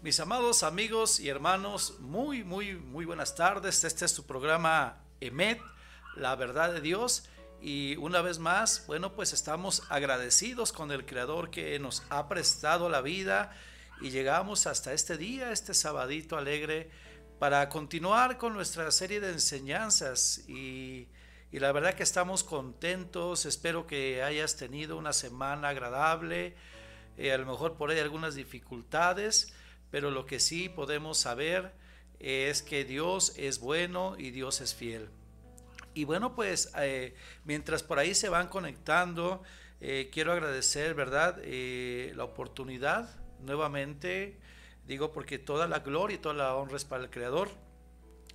Mis amados amigos y hermanos, muy, muy, muy buenas tardes. Este es su programa EMET, la verdad de Dios. Y una vez más, bueno, pues estamos agradecidos con el Creador que nos ha prestado la vida y llegamos hasta este día, este sabadito alegre, para continuar con nuestra serie de enseñanzas. Y, la verdad que estamos contentos. Espero que hayas tenido una semana agradable. Eh, a lo mejor por ahí algunas dificultades pero lo que sí podemos saber es que Dios es bueno y Dios es fiel. Y bueno, pues eh, mientras por ahí se van conectando, eh, quiero agradecer, ¿verdad?, eh, la oportunidad nuevamente, digo porque toda la gloria y toda la honra es para el Creador,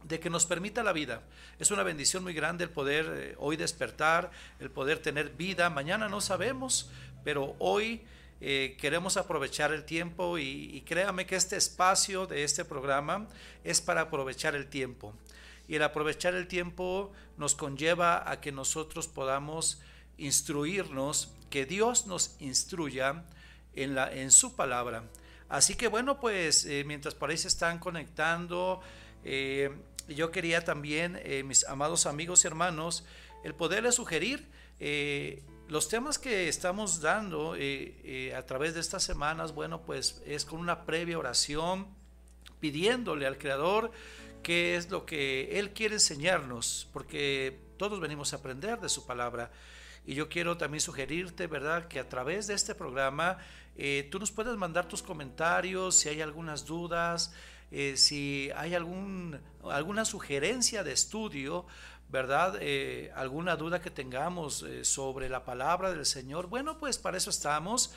de que nos permita la vida. Es una bendición muy grande el poder hoy despertar, el poder tener vida. Mañana no sabemos, pero hoy eh, queremos aprovechar el tiempo y, créame que este espacio de este programa es para aprovechar el tiempo. Y el aprovechar el tiempo nos conlleva a que nosotros podamos instruirnos, que Dios nos instruya en, la, en su palabra. Así que bueno, pues eh, mientras por ahí se están conectando, eh, yo quería también, mis amados amigos y hermanos, el poderles sugerir los temas que estamos dando eh, eh, a través de estas semanas, bueno, pues es con una previa oración, pidiéndole al Creador qué es lo que Él quiere enseñarnos, porque todos venimos a aprender de su palabra. Y yo quiero también sugerirte, ¿verdad?, que a través de este programa eh, tú nos puedes mandar tus comentarios, si hay algunas dudas, si hay algún, alguna sugerencia de estudio, ¿verdad? Eh, alguna duda que tengamos eh, sobre la palabra del Señor, bueno, pues para eso estamos.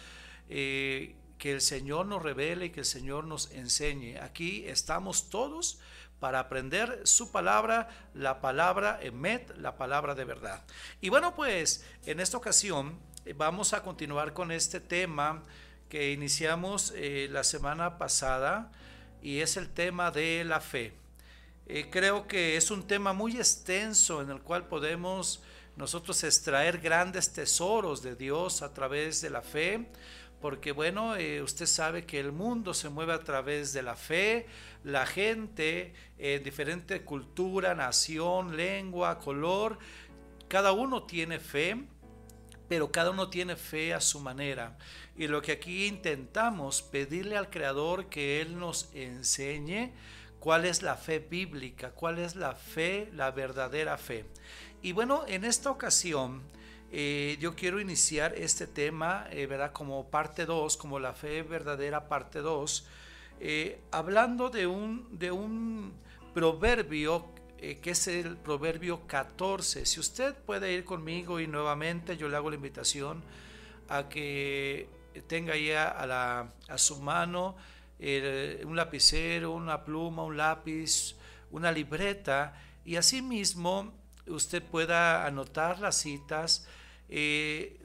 Eh, que el Señor nos revele y que el Señor nos enseñe. Aquí estamos todos para aprender su palabra, la palabra emet, la palabra de verdad. Y bueno, pues en esta ocasión vamos a continuar con este tema que iniciamos la semana pasada y es el tema de la fe. Eh, creo que es un tema muy extenso en el cual podemos nosotros extraer grandes tesoros de Dios a través de la fe, porque bueno, eh, usted sabe que el mundo se mueve a través de la fe, la gente en diferente cultura, nación, lengua, color, cada uno tiene fe, pero cada uno tiene fe a su manera. Y lo que aquí intentamos pedirle al Creador que Él nos enseñe, cuál es la fe bíblica, cuál es la fe, la verdadera fe. Y bueno, en esta ocasión eh, yo quiero iniciar este tema, eh, ¿verdad? Como parte 2, como la fe verdadera parte 2, eh, hablando de un, de un proverbio que es el proverbio 14. Si usted puede ir conmigo y nuevamente yo le hago la invitación a que tenga ya a, la, a su mano un lapicero, una pluma, un lápiz, una libreta y asimismo usted pueda anotar las citas. Eh,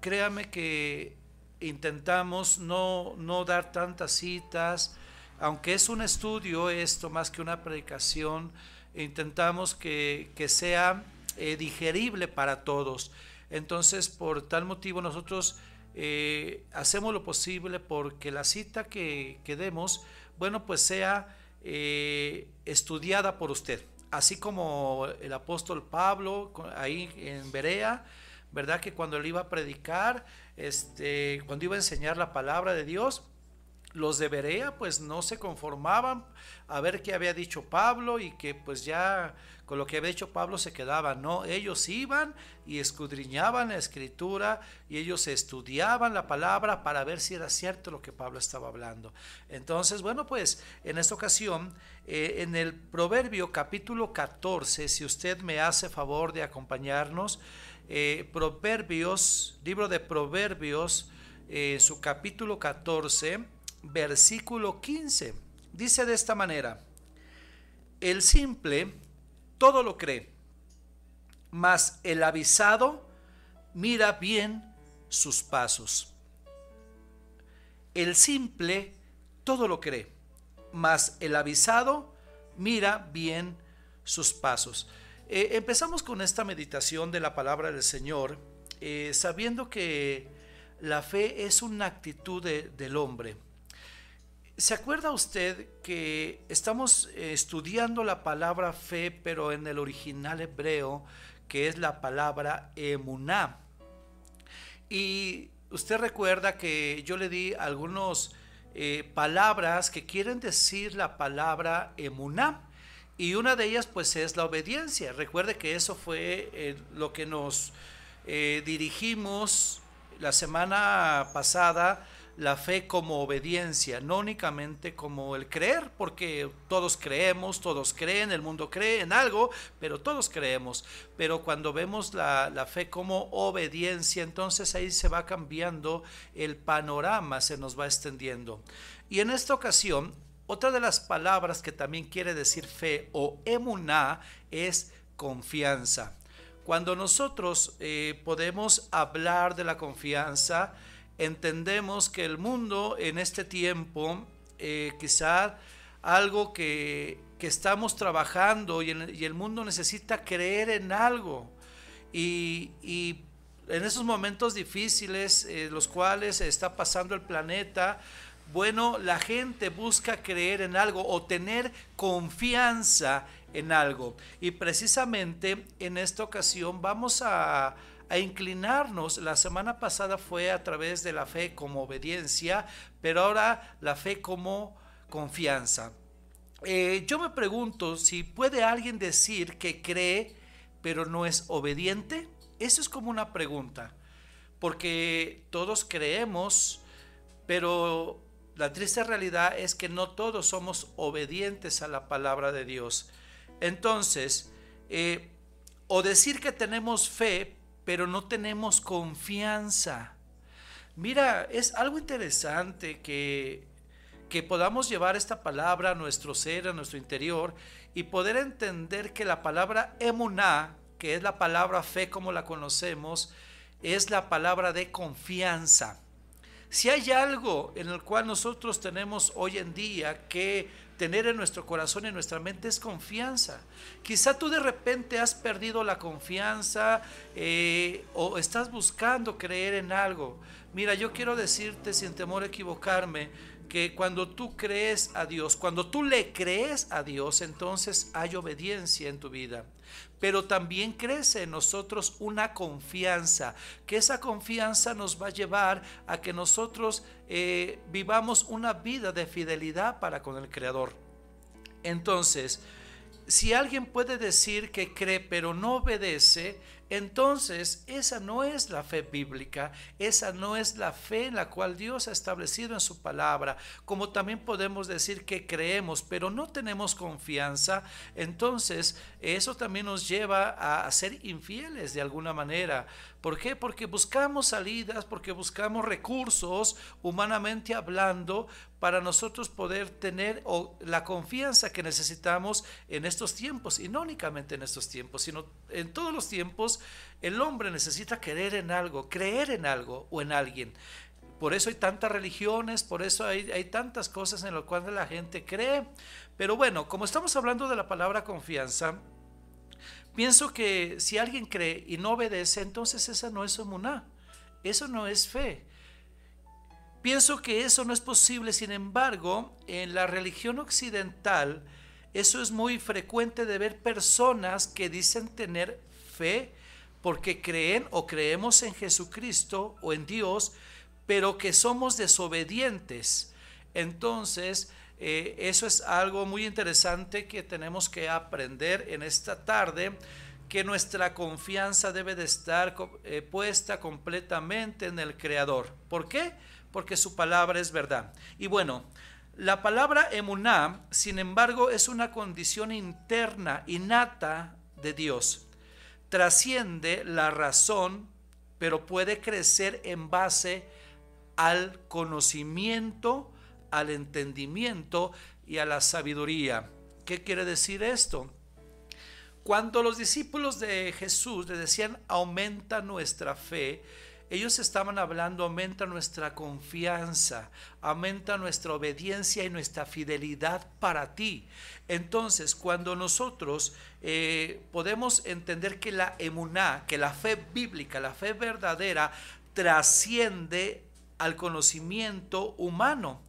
créame que intentamos no, no dar tantas citas, aunque es un estudio esto más que una predicación, intentamos que, sea eh, digerible para todos. Entonces, por tal motivo nosotros eh, hacemos lo posible porque la cita que, demos, bueno, pues sea eh, estudiada por usted. Así como el apóstol Pablo ahí en Berea, ¿verdad? Que cuando él iba a predicar, este, cuando iba a enseñar la palabra de Dios, los de Berea pues no se conformaban a ver qué había dicho Pablo y que pues ya con lo que había dicho Pablo se quedaban, no, ellos iban y escudriñaban la escritura y ellos estudiaban la palabra para ver si era cierto lo que Pablo estaba hablando. Entonces, bueno, pues en esta ocasión, eh, en el Proverbio capítulo 14, si usted me hace favor de acompañarnos, eh, Proverbios, libro de Proverbios, eh, su capítulo 14, versículo 15. Dice de esta manera, el simple todo lo cree, mas el avisado mira bien sus pasos. El simple todo lo cree, mas el avisado mira bien sus pasos. Eh, empezamos con esta meditación de la palabra del Señor, eh, sabiendo que la fe es una actitud del hombre ¿Se acuerda usted que estamos eh, estudiando la palabra fe, pero en el original hebreo, que es la palabra emuná? Y usted recuerda que yo le di algunas eh, palabras que quieren decir la palabra emuná. Y una de ellas pues es la obediencia. Recuerde que eso fue eh, lo que nos dirigimos la semana pasada, la fe como obediencia, no únicamente como el creer, porque todos creemos, todos creen, el mundo cree en algo, pero todos creemos. Pero cuando vemos la, la fe como obediencia, entonces ahí se va cambiando el panorama, se nos va extendiendo. Y en esta ocasión otra de las palabras que también quiere decir fe o emuná es confianza. Cuando nosotros eh, podemos hablar de la confianza, entendemos que el mundo en este tiempo, eh, quizá algo que, estamos trabajando y, el mundo necesita creer en algo. Y, en esos momentos difíciles, eh, los cuales está pasando el planeta, bueno, la gente busca creer en algo o tener confianza en algo. Y precisamente en esta ocasión vamos a, inclinarnos. La semana pasada fue a través de la fe como obediencia, pero ahora la fe como confianza. Eh, yo me pregunto si puede alguien decir que cree pero no es obediente. Eso es como una pregunta, porque todos creemos, pero la triste realidad es que no todos somos obedientes a la palabra de Dios. Entonces, eh, o decir que tenemos fe, pero no tenemos confianza. Mira, es algo interesante que, que podamos llevar esta palabra a nuestro ser, a nuestro interior, y poder entender que la palabra emuná, que es la palabra fe como la conocemos, es la palabra de confianza. Si hay algo en el cual nosotros tenemos hoy en día que tener en nuestro corazón en nuestra mente es confianza. Quizá tú de repente has perdido la confianza eh, o estás buscando creer en algo. Mira, yo quiero decirte sin temor a equivocarme que cuando tú crees a Dios, cuando tú le crees a Dios, entonces hay obediencia en tu vida pero también crece en nosotros una confianza, que esa confianza nos va a llevar a que nosotros eh, vivamos una vida de fidelidad para con el Creador. Entonces, si alguien puede decir que cree pero no obedece, entonces esa no es la fe bíblica, esa no es la fe en la cual Dios ha establecido en su palabra. Como también podemos decir que creemos pero no tenemos confianza, entonces eso también nos lleva a, ser infieles de alguna manera. ¿Por qué? Porque buscamos salidas, porque buscamos recursos, humanamente hablando, para nosotros poder tener la confianza que necesitamos en estos tiempos, y no únicamente en estos tiempos, sino en todos los tiempos, el hombre necesita creer en algo, creer en algo o en alguien. Por eso hay tantas religiones, por eso hay, hay tantas cosas en las cuales la gente cree. Pero bueno, como estamos hablando de la palabra confianza, Pienso que si alguien cree y no obedece, entonces esa no es emuná, eso no es fe. Pienso que eso no es posible, sin embargo, en la religión occidental, eso es muy frecuente de ver personas que dicen tener fe porque creen o creemos en Jesucristo o en Dios, pero que somos desobedientes. Entonces, eh, eso es algo muy interesante que tenemos que aprender en esta tarde, que nuestra confianza debe de estar eh, puesta completamente en el Creador. ¿Por qué? Porque su palabra es verdad. Y bueno, la palabra emuná, sin embargo, es una condición interna, innata de Dios. Trasciende la razón, pero puede crecer en base al conocimiento, al entendimiento y a la sabiduría. ¿Qué quiere decir esto? Cuando los discípulos de Jesús le decían aumenta nuestra fe, ellos estaban hablando aumenta nuestra confianza, aumenta nuestra obediencia y nuestra fidelidad para ti. Entonces, cuando nosotros eh, podemos entender que la emuná, que la fe bíblica, la fe verdadera, trasciende al conocimiento humano,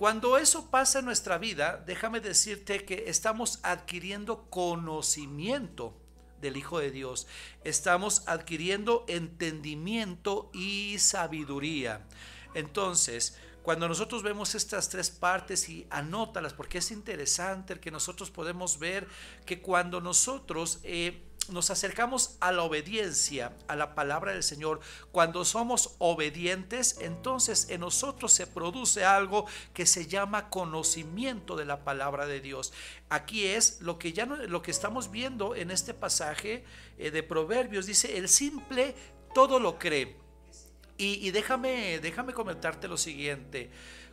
Cuando eso pasa en nuestra vida, déjame decirte que estamos adquiriendo conocimiento del Hijo de Dios. Estamos adquiriendo entendimiento y sabiduría. Entonces, cuando nosotros vemos estas tres partes y anótalas, porque es interesante el que nosotros podemos ver que cuando nosotros eh, nos acercamos a la obediencia, a la palabra del Señor, cuando somos obedientes, entonces en nosotros se produce algo que se llama conocimiento de la palabra de Dios. Aquí es lo que ya no, lo que estamos viendo en este pasaje eh, de Proverbios dice, el simple todo lo cree. Y, y déjame, déjame comentarte lo siguiente.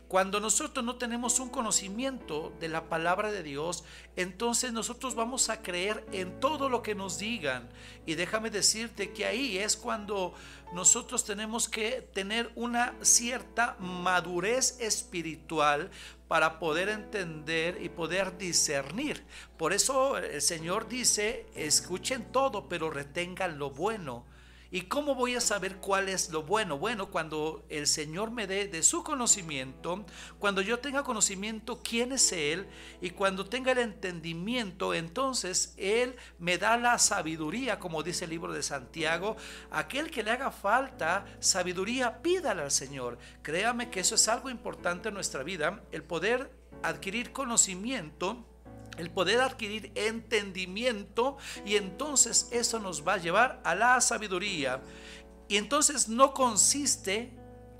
Cuando nosotros no tenemos un conocimiento de la palabra de Dios, entonces nosotros vamos a creer en todo lo que nos digan. Y déjame decirte que ahí es cuando nosotros tenemos que tener una cierta madurez espiritual para poder entender y poder discernir. Por eso el Señor dice, escuchen todo, pero retengan lo bueno. ¿Y cómo voy a saber cuál es lo bueno? Bueno, cuando el Señor me dé de su conocimiento, cuando yo tenga conocimiento quién es Él y cuando tenga el entendimiento, entonces Él me da la sabiduría, como dice el libro de Santiago. Aquel que le haga falta sabiduría, pídala al Señor. Créame que eso es algo importante en nuestra vida, el poder adquirir conocimiento el poder adquirir entendimiento y entonces eso nos va a llevar a la sabiduría. Y entonces no consiste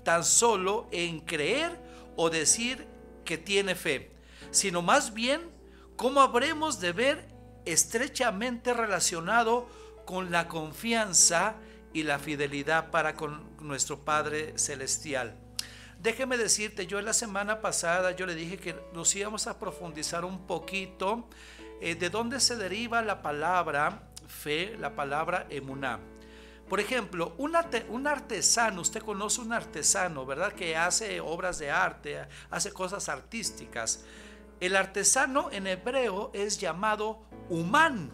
tan solo en creer o decir que tiene fe, sino más bien cómo habremos de ver estrechamente relacionado con la confianza y la fidelidad para con nuestro Padre Celestial. Déjeme decirte, yo la semana pasada yo le dije que nos íbamos a profundizar un poquito eh, de dónde se deriva la palabra fe, la palabra emuná. Por ejemplo, un, un, artesano, usted conoce un artesano, ¿verdad? Que hace obras de arte, hace cosas artísticas. El artesano en hebreo es llamado humán.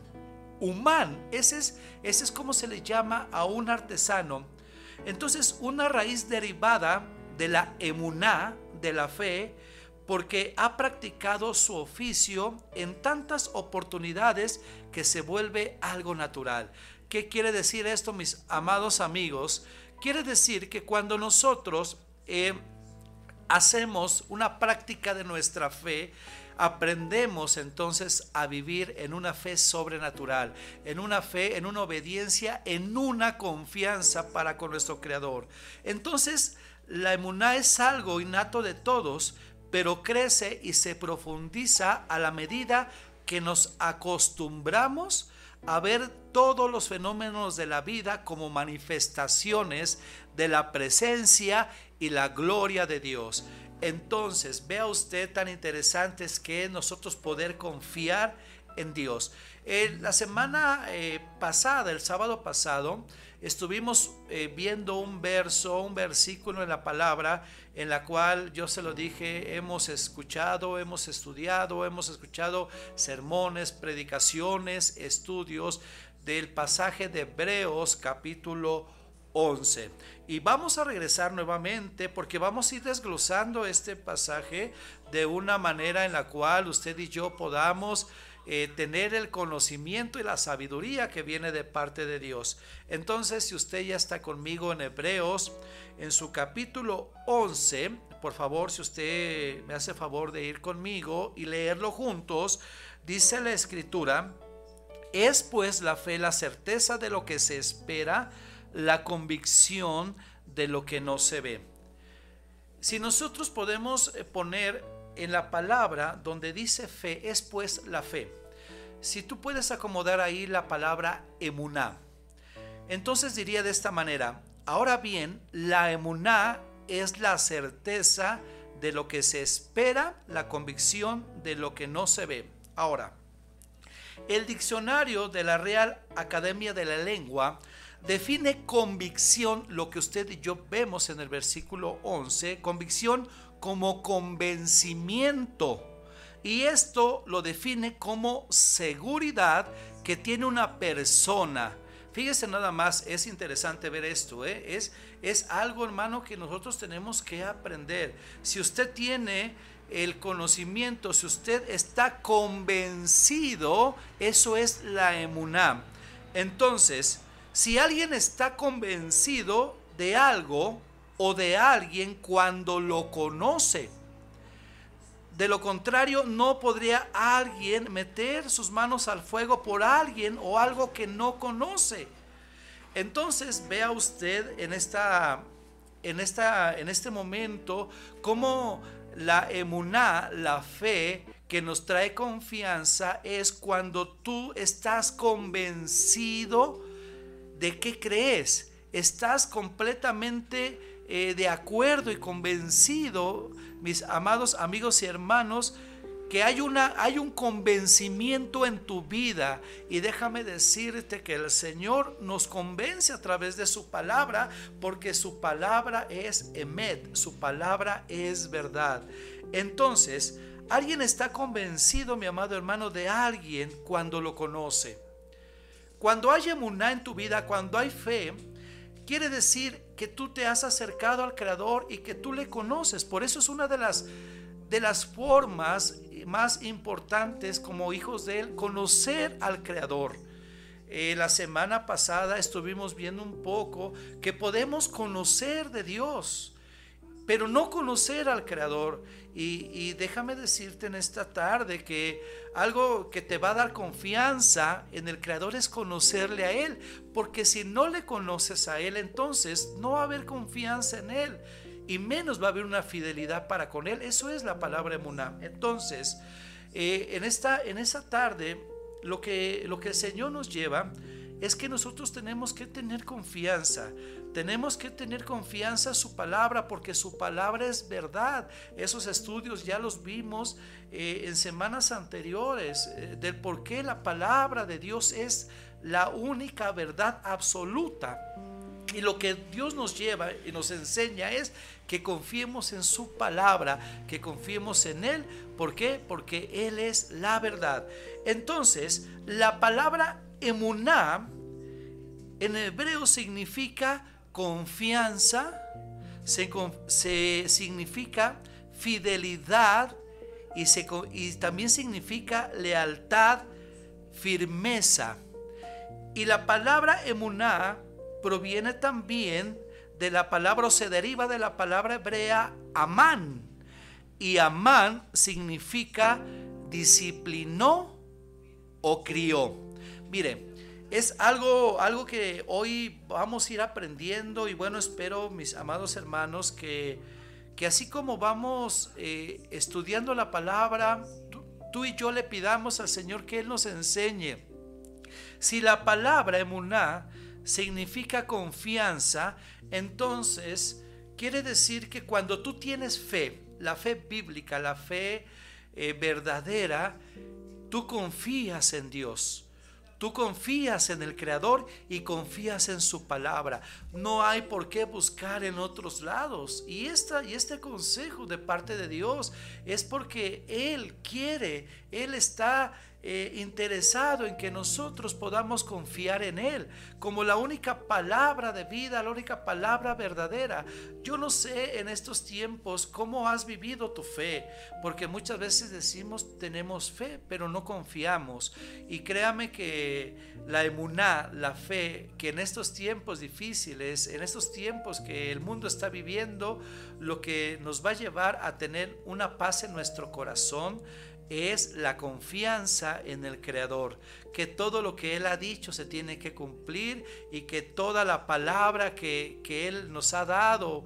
Humán, ese es, ese es como se le llama a un artesano. Entonces, una raíz derivada de la emuná, de la fe, porque ha practicado su oficio en tantas oportunidades que se vuelve algo natural. ¿Qué quiere decir esto, mis amados amigos? Quiere decir que cuando nosotros eh, hacemos una práctica de nuestra fe, aprendemos entonces a vivir en una fe sobrenatural, en una fe, en una obediencia, en una confianza para con nuestro Creador. Entonces, la emuná es algo innato de todos, pero crece y se profundiza a la medida que nos acostumbramos a ver todos los fenómenos de la vida como manifestaciones de la presencia y la gloria de Dios. Entonces, vea usted tan interesante es que nosotros poder confiar en Dios. la semana eh, pasada, el sábado pasado, estuvimos eh, viendo un verso, un versículo en la palabra en la cual yo se lo dije, hemos escuchado, hemos estudiado, hemos escuchado sermones, predicaciones, estudios del pasaje de Hebreos capítulo 11. Y vamos a regresar nuevamente porque vamos a ir desglosando este pasaje de una manera en la cual usted y yo podamos eh, tener el conocimiento y la sabiduría que viene de parte de Dios. Entonces, si usted ya está conmigo en Hebreos, en su capítulo 11, por favor, si usted me hace favor de ir conmigo y leerlo juntos, dice la escritura, es pues la fe la certeza de lo que se espera, la convicción de lo que no se ve. Si nosotros podemos eh, poner en la palabra donde dice fe es pues la fe. Si tú puedes acomodar ahí la palabra emuná, entonces diría de esta manera, ahora bien, la emuná es la certeza de lo que se espera, la convicción de lo que no se ve. Ahora, el diccionario de la Real Academia de la Lengua define convicción, lo que usted y yo vemos en el versículo 11, convicción como convencimiento. Y esto lo define como seguridad que tiene una persona. Fíjese nada más, es interesante ver esto, ¿eh? es, es algo hermano que nosotros tenemos que aprender. Si usted tiene el conocimiento, si usted está convencido, eso es la emuná. Entonces, si alguien está convencido de algo o de alguien cuando lo conoce, de lo contrario, no podría alguien meter sus manos al fuego por alguien o algo que no conoce. Entonces, vea usted en esta en esta en este momento cómo la emuná, la fe que nos trae confianza es cuando tú estás convencido de qué crees. Estás completamente eh, de acuerdo y convencido mis amados amigos y hermanos, que hay, una, hay un convencimiento en tu vida. Y déjame decirte que el Señor nos convence a través de su palabra, porque su palabra es emet, su palabra es verdad. Entonces, alguien está convencido, mi amado hermano, de alguien cuando lo conoce. Cuando hay emuná en tu vida, cuando hay fe, quiere decir que tú te has acercado al Creador y que tú le conoces. Por eso es una de las, de las formas más importantes como hijos de Él, conocer al Creador. Eh, la semana pasada estuvimos viendo un poco que podemos conocer de Dios pero no conocer al Creador. Y, déjame decirte en esta tarde que algo que te va a dar confianza en el Creador es conocerle a Él, porque si no le conoces a Él, entonces no va a haber confianza en Él y menos va a haber una fidelidad para con Él. Eso es la palabra emuná. Entonces, eh, en, esta, en tarde, lo que, lo que el Señor nos lleva es que nosotros tenemos que tener confianza. Tenemos que tener confianza en su palabra porque su palabra es verdad. Esos estudios ya los vimos eh, en semanas anteriores eh, del por qué la palabra de Dios es la única verdad absoluta. Y lo que Dios nos lleva y nos enseña es que confiemos en su palabra, que confiemos en Él. ¿Por qué? Porque Él es la verdad. Entonces, la palabra emuná en hebreo significa confianza, se, significa fidelidad y, y también significa lealtad, firmeza. Y la palabra emuná proviene también de la palabra o se deriva de la palabra hebrea amán. Y amán significa disciplinó o crió. Mire, es algo, algo que hoy vamos a ir aprendiendo y bueno, espero mis amados hermanos que, que así como vamos eh, estudiando la palabra, tú, y yo le pidamos al Señor que Él nos enseñe. Si la palabra emuná significa confianza, entonces quiere decir que cuando tú tienes fe, la fe bíblica, la fe eh, verdadera, tú confías en Dios. Tú confías en el Creador y confías en su palabra. No hay por qué buscar en otros lados. Y, esta, y este consejo de parte de Dios es porque Él quiere, Él está eh, interesado en que nosotros podamos confiar en Él como la única palabra de vida, la única palabra verdadera. Yo no sé en estos tiempos cómo has vivido tu fe, porque muchas veces decimos tenemos fe, pero no confiamos. Y créame que la emuná, la fe, que en estos tiempos difíciles, en estos tiempos que el mundo está viviendo, lo que nos va a llevar a tener una paz en nuestro corazón, es la confianza en el Creador, que todo lo que Él ha dicho se tiene que cumplir y que toda la palabra que, Él nos ha dado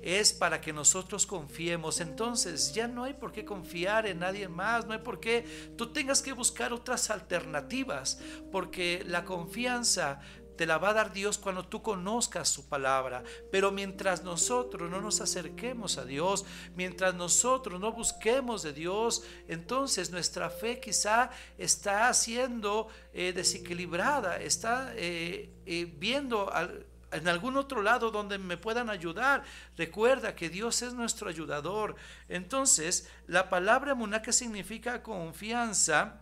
es para que nosotros confiemos. Entonces ya no hay por qué confiar en nadie más, no hay por qué tú tengas que buscar otras alternativas, porque la confianza te la va a dar Dios cuando tú conozcas su palabra. Pero mientras nosotros no nos acerquemos a Dios, mientras nosotros no busquemos de Dios, entonces nuestra fe quizá está siendo eh, desequilibrada, está eh, eh, viendo en algún otro lado donde me puedan ayudar. Recuerda que Dios es nuestro ayudador. Entonces, la palabra muná significa confianza,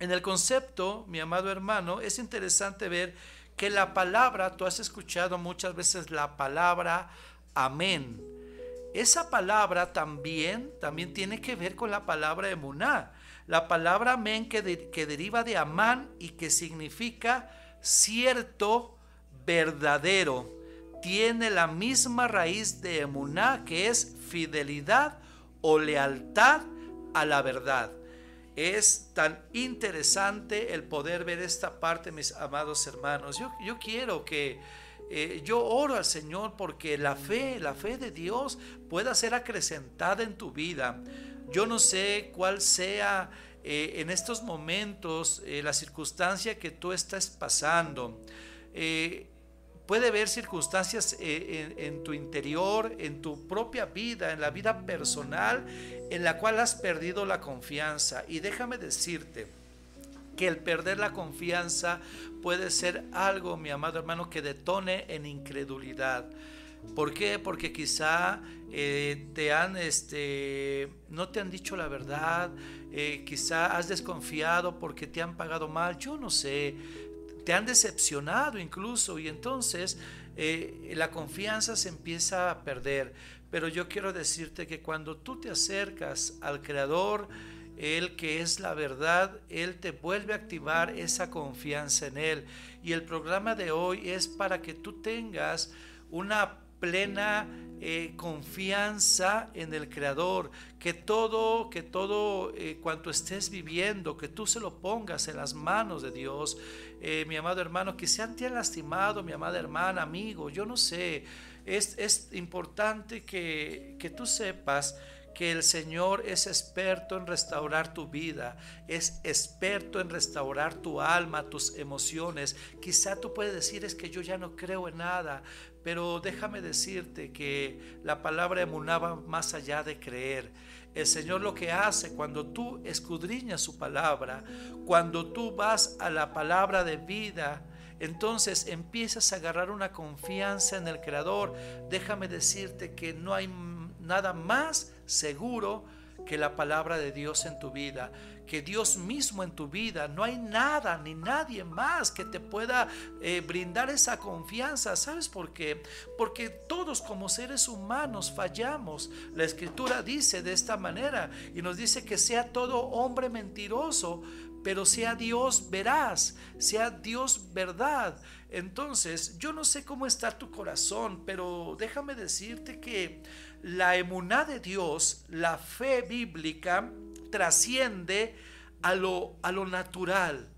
en el concepto, mi amado hermano, es interesante ver que la palabra, tú has escuchado muchas veces la palabra amén. esa palabra también, también tiene que ver con la palabra emuná. La palabra amén que, que deriva de amán y que significa cierto, verdadero. Tiene la misma raíz de emuná que es fidelidad o lealtad a la verdad. Es tan interesante el poder ver esta parte, mis amados hermanos. Yo, yo quiero que eh, yo oro al Señor porque la fe, la fe de Dios pueda ser acrecentada en tu vida. Yo no sé cuál sea eh, en estos momentos eh, la circunstancia que tú estás pasando. Puede haber circunstancias en, tu interior, en tu propia vida, en la vida personal, en la cual has perdido la confianza. Y déjame decirte, que el perder la confianza puede ser algo, mi amado hermano, que detone en incredulidad. ¿Por qué? Porque quizá eh, te han, este, no te han dicho la verdad, eh, quizá has desconfiado porque te han pagado mal, yo no sé, te han decepcionado incluso y entonces eh, la confianza se empieza a perder. Pero yo quiero decirte que cuando tú te acercas al Creador, él que es la verdad, Él te vuelve a activar esa confianza en Él. Y el programa de hoy es para que tú tengas una plena eh, confianza en el Creador, que todo, que todo eh, cuanto estés viviendo, que tú se lo pongas en las manos de Dios. Eh, mi amado hermano, que se te lastimado, mi amada hermana, amigo, yo no sé, es, es importante que, que tú sepas que el Señor es experto en restaurar tu vida, es experto en restaurar tu alma, tus emociones. Quizá tú puedes decir es que yo ya no creo en nada, pero déjame decirte que la palabra emunaba más allá de creer. El Señor lo que hace cuando tú escudriñas su palabra, cuando tú vas a la palabra de vida, entonces empiezas a agarrar una confianza en el Creador. Déjame decirte que no hay nada más seguro que la palabra de Dios en tu vida, que Dios mismo en tu vida. No hay nada ni nadie más que te pueda eh, brindar esa confianza. ¿Sabes por qué? Porque todos como seres humanos fallamos. La escritura dice de esta manera y nos dice que sea todo hombre mentiroso, pero sea Dios veraz, sea Dios verdad. Entonces, yo no sé cómo está tu corazón, pero déjame decirte que la emuná de Dios, la fe bíblica, trasciende a lo, a lo natural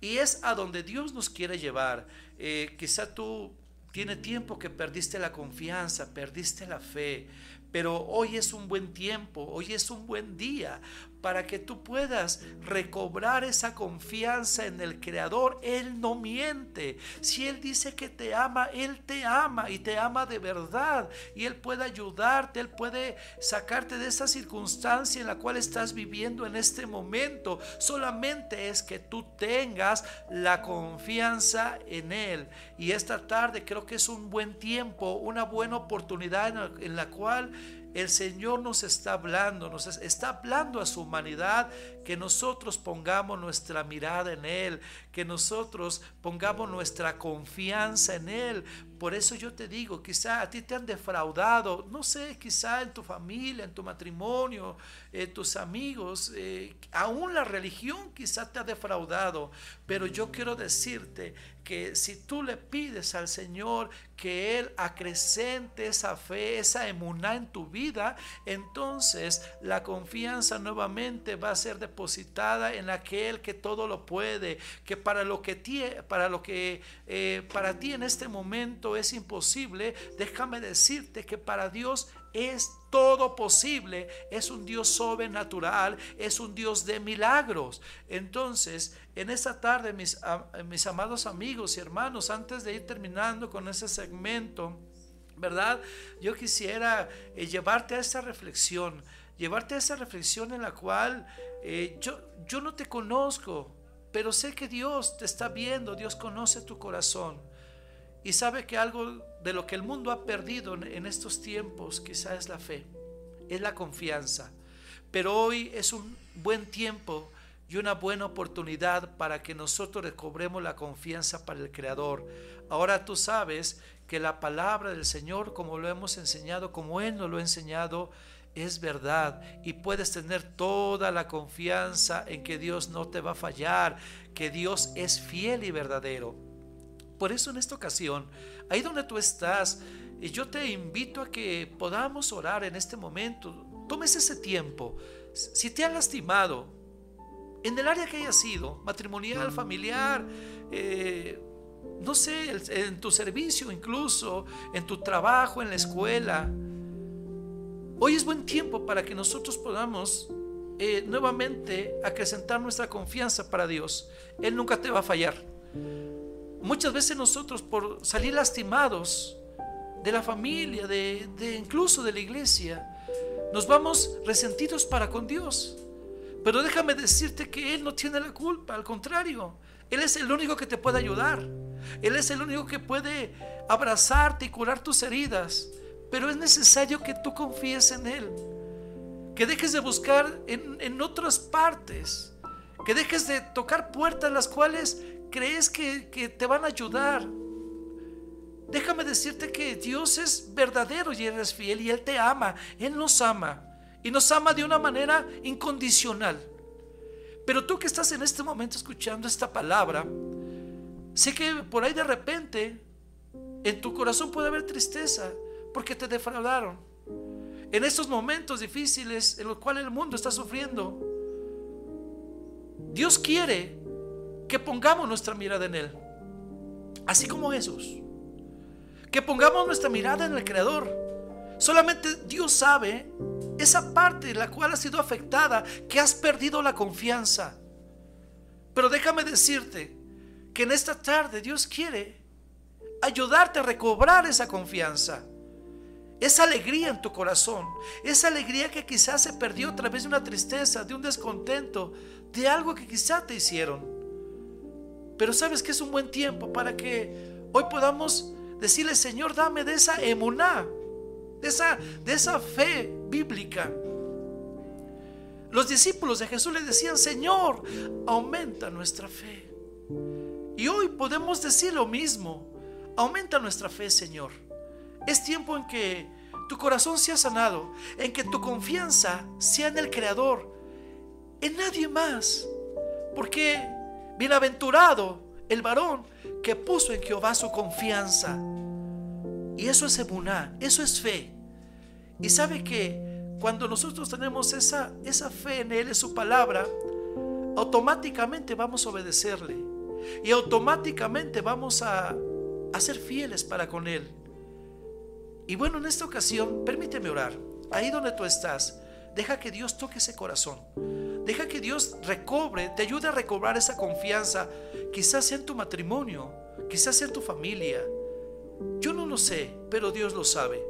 y es a donde Dios nos quiere llevar. Eh, quizá tú tiene tiempo que perdiste la confianza, perdiste la fe, pero hoy es un buen tiempo, hoy es un buen día para que tú puedas recobrar esa confianza en el Creador. Él no miente. Si Él dice que te ama, Él te ama y te ama de verdad. Y Él puede ayudarte, Él puede sacarte de esa circunstancia en la cual estás viviendo en este momento. Solamente es que tú tengas la confianza en Él. Y esta tarde creo que es un buen tiempo, una buena oportunidad en la, cual el Señor nos está hablando, nos está hablando a su humanidad, que nosotros pongamos nuestra mirada en Él, que nosotros pongamos nuestra confianza en Él. Por eso yo te digo, quizá a ti te han defraudado, no sé, quizá en tu familia, en tu matrimonio, en tus amigos, eh, aún la religión quizá te ha defraudado, pero yo quiero decirte que si tú le pides al Señor que Él acrecente esa fe, esa emuná en tu vida, entonces la confianza nuevamente va a ser depositada en aquel que todo lo puede, que para lo que, para, lo que eh, para ti en este momento es imposible, déjame decirte que para Dios es todo posible, es un Dios sobrenatural, es un Dios de milagros. Entonces, en esta tarde, mis, mis amados amigos y hermanos, antes de ir terminando con ese segmento, ¿verdad? Yo quisiera eh, llevarte a esa reflexión, llevarte a esa reflexión en la cual eh, yo, yo no te conozco, pero sé que Dios te está viendo, Dios conoce tu corazón y sabe que algo de lo que el mundo ha perdido en estos tiempos quizá es la fe, es la confianza. Pero hoy es un buen tiempo y una buena oportunidad para que nosotros recobremos la confianza para el Creador. Ahora tú sabes que la palabra del Señor, como lo hemos enseñado, como Él nos lo ha enseñado, es verdad y puedes tener toda la confianza en que Dios no te va a fallar, que Dios es fiel y verdadero. Por eso en esta ocasión, ahí donde tú estás, yo te invito a que podamos orar en este momento. Tomes ese tiempo. Si te han lastimado, en el área que haya sido, matrimonial, familiar, eh, no sé, en tu servicio incluso, en tu trabajo, en la escuela, Hoy es buen tiempo para que nosotros podamos eh, nuevamente acrecentar nuestra confianza para Dios. Él nunca te va a fallar. Muchas veces nosotros por salir lastimados de la familia, de, de incluso de la iglesia, nos vamos resentidos para con Dios. Pero déjame decirte que Él no tiene la culpa, al contrario, Él es el único que te puede ayudar. Él es el único que puede abrazarte y curar tus heridas. Pero es necesario que tú confíes en Él. Que dejes de buscar en, otras partes. Que dejes de tocar puertas las cuales crees que, que te van a ayudar. Déjame decirte que Dios es verdadero y Él es fiel y Él te ama. Él nos ama. Y nos ama de una manera incondicional. Pero tú que estás en este momento escuchando esta palabra, sé que por ahí de repente en tu corazón puede haber tristeza, porque te defraudaron. En estos momentos difíciles en los cuales el mundo está sufriendo, Dios quiere que pongamos nuestra mirada en Él, así como Jesús. Que pongamos nuestra mirada en el Creador. Solamente Dios sabe esa parte en la cual has sido afectada, que has perdido la confianza. Pero déjame decirte que en esta tarde Dios quiere ayudarte a recobrar esa confianza esa alegría en tu corazón, esa alegría que quizás se perdió a través de una tristeza, de un descontento, de algo que quizás te hicieron. Pero sabes que es un buen tiempo para que hoy podamos decirle, Señor, dame de esa emuná, de esa, de esa fe bíblica. Los discípulos de Jesús le decían, Señor, aumenta nuestra fe. Y hoy podemos decir lo mismo, aumenta nuestra fe, Señor. Es tiempo en que tu corazón sea sanado, en que tu confianza sea en el Creador, en nadie más. Porque bienaventurado el varón que puso en Jehová su confianza. Y eso es emuná, eso es fe. Y sabe que cuando nosotros tenemos esa, esa fe en Él, en su palabra, automáticamente vamos a obedecerle. Y automáticamente vamos a, a ser fieles para con Él. Y bueno, en esta ocasión, permíteme orar. Ahí donde tú estás, deja que Dios toque ese corazón. Deja que Dios recobre, te ayude a recobrar esa confianza. Quizás sea en tu matrimonio, quizás sea en tu familia. Yo no lo sé, pero Dios lo sabe.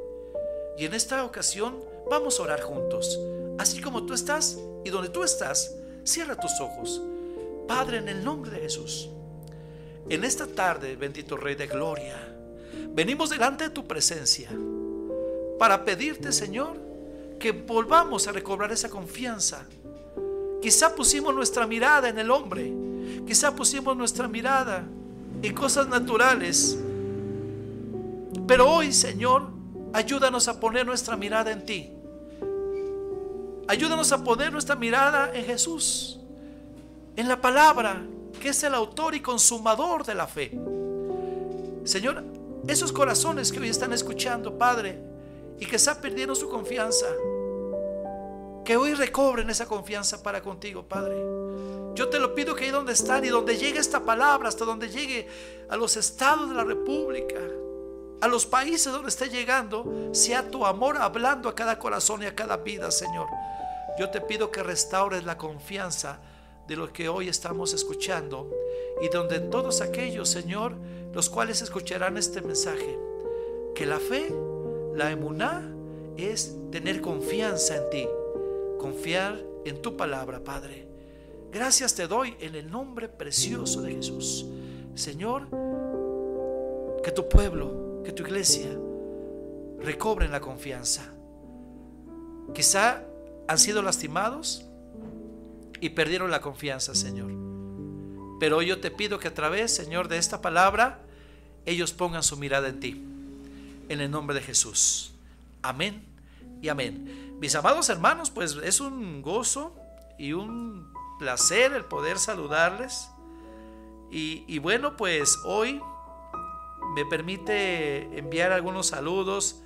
Y en esta ocasión vamos a orar juntos. Así como tú estás y donde tú estás, cierra tus ojos. Padre, en el nombre de Jesús, en esta tarde, bendito Rey de Gloria, Venimos delante de tu presencia para pedirte, Señor, que volvamos a recobrar esa confianza. Quizá pusimos nuestra mirada en el hombre, quizá pusimos nuestra mirada en cosas naturales. Pero hoy, Señor, ayúdanos a poner nuestra mirada en ti. Ayúdanos a poner nuestra mirada en Jesús, en la palabra, que es el autor y consumador de la fe. Señor, esos corazones que hoy están escuchando, Padre, y que están perdiendo su confianza, que hoy recobren esa confianza para contigo, Padre. Yo te lo pido que ahí donde están y donde llegue esta palabra, hasta donde llegue a los estados de la República, a los países donde esté llegando, sea tu amor hablando a cada corazón y a cada vida, Señor. Yo te pido que restaures la confianza de lo que hoy estamos escuchando y donde todos aquellos, Señor, los cuales escucharán este mensaje, que la fe, la emuná, es tener confianza en ti, confiar en tu palabra, Padre. Gracias te doy en el nombre precioso de Jesús. Señor, que tu pueblo, que tu iglesia recobren la confianza. Quizá han sido lastimados y perdieron la confianza, Señor. Pero yo te pido que a través, Señor, de esta palabra, ellos pongan su mirada en ti. En el nombre de Jesús. Amén y amén. Mis amados hermanos, pues es un gozo y un placer el poder saludarles. Y, bueno, pues hoy me permite enviar algunos saludos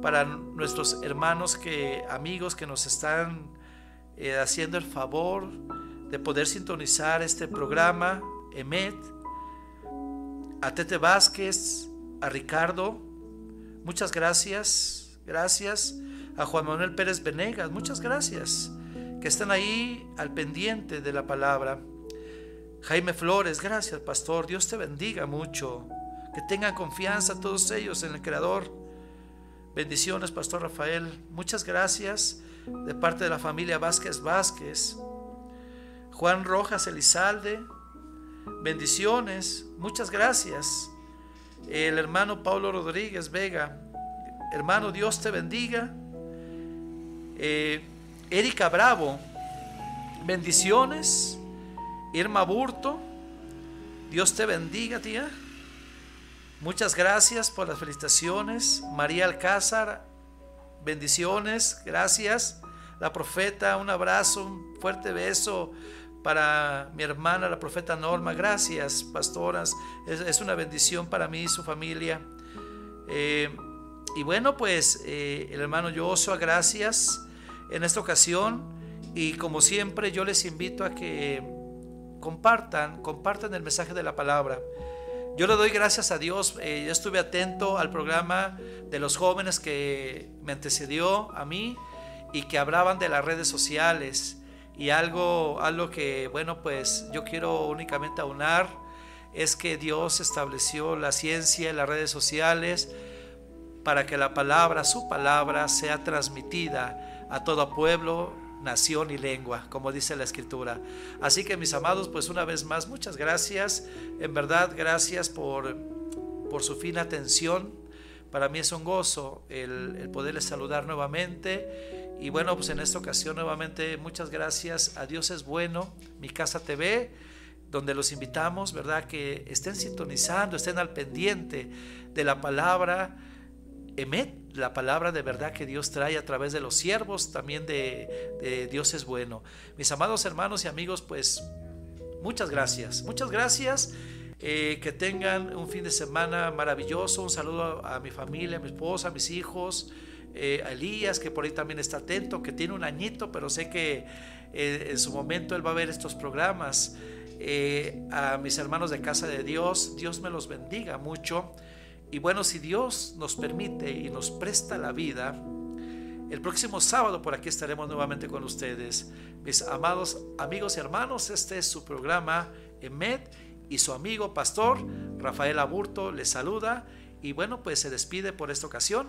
para nuestros hermanos que amigos que nos están eh, haciendo el favor de poder sintonizar este programa Emet a Tete Vázquez a Ricardo muchas gracias gracias a Juan Manuel Pérez Venegas muchas gracias que están ahí al pendiente de la palabra Jaime Flores gracias pastor Dios te bendiga mucho que tengan confianza todos ellos en el Creador Bendiciones, Pastor Rafael. Muchas gracias de parte de la familia Vázquez Vázquez. Juan Rojas Elizalde. Bendiciones. Muchas gracias. El hermano Pablo Rodríguez Vega. Hermano, Dios te bendiga. Eh, Erika Bravo. Bendiciones. Irma Burto. Dios te bendiga, tía. Muchas gracias por las felicitaciones. María Alcázar, bendiciones, gracias. La profeta, un abrazo, un fuerte beso para mi hermana, la profeta Norma. Gracias, pastoras. Es, una bendición para mí y su familia. Eh, y bueno, pues eh, el hermano Joshua, gracias en esta ocasión. Y como siempre, yo les invito a que compartan, compartan el mensaje de la palabra. Yo le doy gracias a Dios. Eh, yo estuve atento al programa de los jóvenes que me antecedió a mí y que hablaban de las redes sociales. Y algo, algo que, bueno, pues yo quiero únicamente aunar es que Dios estableció la ciencia y las redes sociales para que la palabra, su palabra, sea transmitida a todo pueblo, nación y lengua, como dice la escritura. Así que mis amados, pues una vez más, muchas gracias. En verdad, gracias por, por su fina atención. Para mí es un gozo el, el poderles saludar nuevamente. Y bueno, pues en esta ocasión nuevamente muchas gracias. A Dios es bueno, mi casa TV, donde los invitamos, ¿verdad? Que estén sintonizando, estén al pendiente de la palabra Emet la palabra de verdad que Dios trae a través de los siervos también de, Dios es bueno. Mis amados hermanos y amigos, pues muchas gracias, muchas gracias. Eh, que tengan un fin de semana maravilloso. Un saludo a, mi familia, a mi esposa, a mis hijos, eh, a Elías, que por ahí también está atento, que tiene un añito, pero sé que eh, en su momento él va a ver estos programas. a mis hermanos de Casa de Dios, Dios me los bendiga mucho. Y bueno, si Dios nos permite y nos presta la vida, el próximo sábado por aquí estaremos nuevamente con ustedes. Mis amados amigos y hermanos, este es su programa EMED y su amigo pastor Rafael Aburto les saluda y bueno, pues se despide por esta ocasión.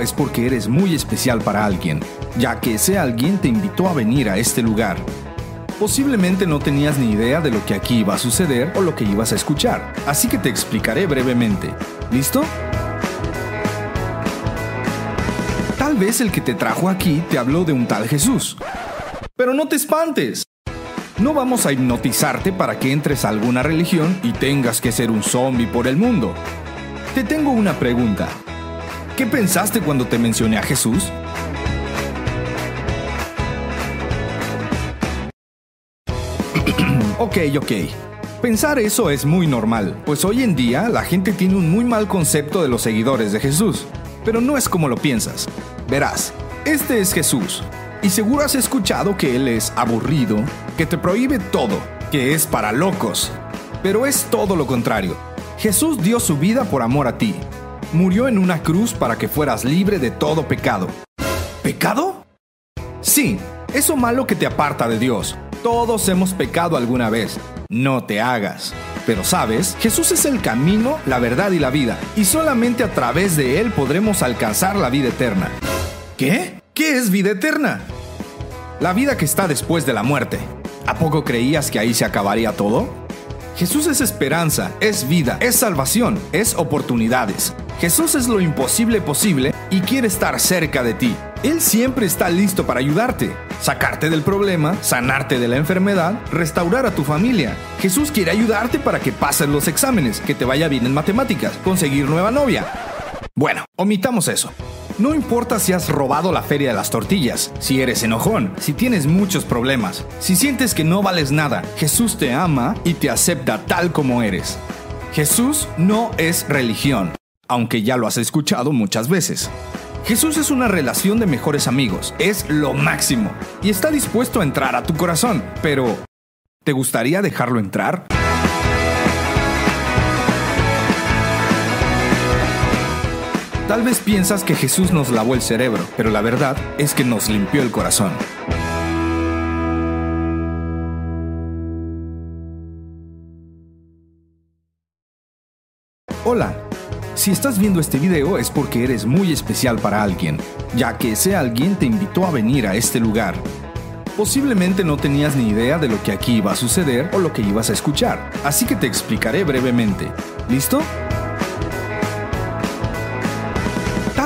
Es porque eres muy especial para alguien, ya que ese alguien te invitó a venir a este lugar. Posiblemente no tenías ni idea de lo que aquí iba a suceder o lo que ibas a escuchar, así que te explicaré brevemente. ¿Listo? Tal vez el que te trajo aquí te habló de un tal Jesús. Pero no te espantes. No vamos a hipnotizarte para que entres a alguna religión y tengas que ser un zombie por el mundo. Te tengo una pregunta. ¿Qué pensaste cuando te mencioné a Jesús? ok, ok. Pensar eso es muy normal, pues hoy en día la gente tiene un muy mal concepto de los seguidores de Jesús. Pero no es como lo piensas. Verás, este es Jesús, y seguro has escuchado que Él es aburrido, que te prohíbe todo, que es para locos. Pero es todo lo contrario. Jesús dio su vida por amor a ti. Murió en una cruz para que fueras libre de todo pecado. ¿Pecado? Sí, eso malo que te aparta de Dios. Todos hemos pecado alguna vez. No te hagas. Pero sabes, Jesús es el camino, la verdad y la vida, y solamente a través de Él podremos alcanzar la vida eterna. ¿Qué? ¿Qué es vida eterna? La vida que está después de la muerte. ¿A poco creías que ahí se acabaría todo? Jesús es esperanza, es vida, es salvación, es oportunidades. Jesús es lo imposible posible y quiere estar cerca de ti. Él siempre está listo para ayudarte, sacarte del problema, sanarte de la enfermedad, restaurar a tu familia. Jesús quiere ayudarte para que pases los exámenes, que te vaya bien en matemáticas, conseguir nueva novia. Bueno, omitamos eso. No importa si has robado la feria de las tortillas, si eres enojón, si tienes muchos problemas, si sientes que no vales nada, Jesús te ama y te acepta tal como eres. Jesús no es religión, aunque ya lo has escuchado muchas veces. Jesús es una relación de mejores amigos, es lo máximo y está dispuesto a entrar a tu corazón, pero ¿te gustaría dejarlo entrar? Tal vez piensas que Jesús nos lavó el cerebro, pero la verdad es que nos limpió el corazón. Hola, si estás viendo este video es porque eres muy especial para alguien, ya que ese alguien te invitó a venir a este lugar. Posiblemente no tenías ni idea de lo que aquí iba a suceder o lo que ibas a escuchar, así que te explicaré brevemente. ¿Listo?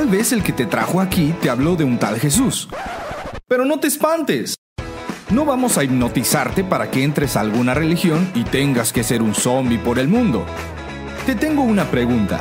Tal vez el que te trajo aquí te habló de un tal Jesús. Pero no te espantes. No vamos a hipnotizarte para que entres a alguna religión y tengas que ser un zombie por el mundo. Te tengo una pregunta.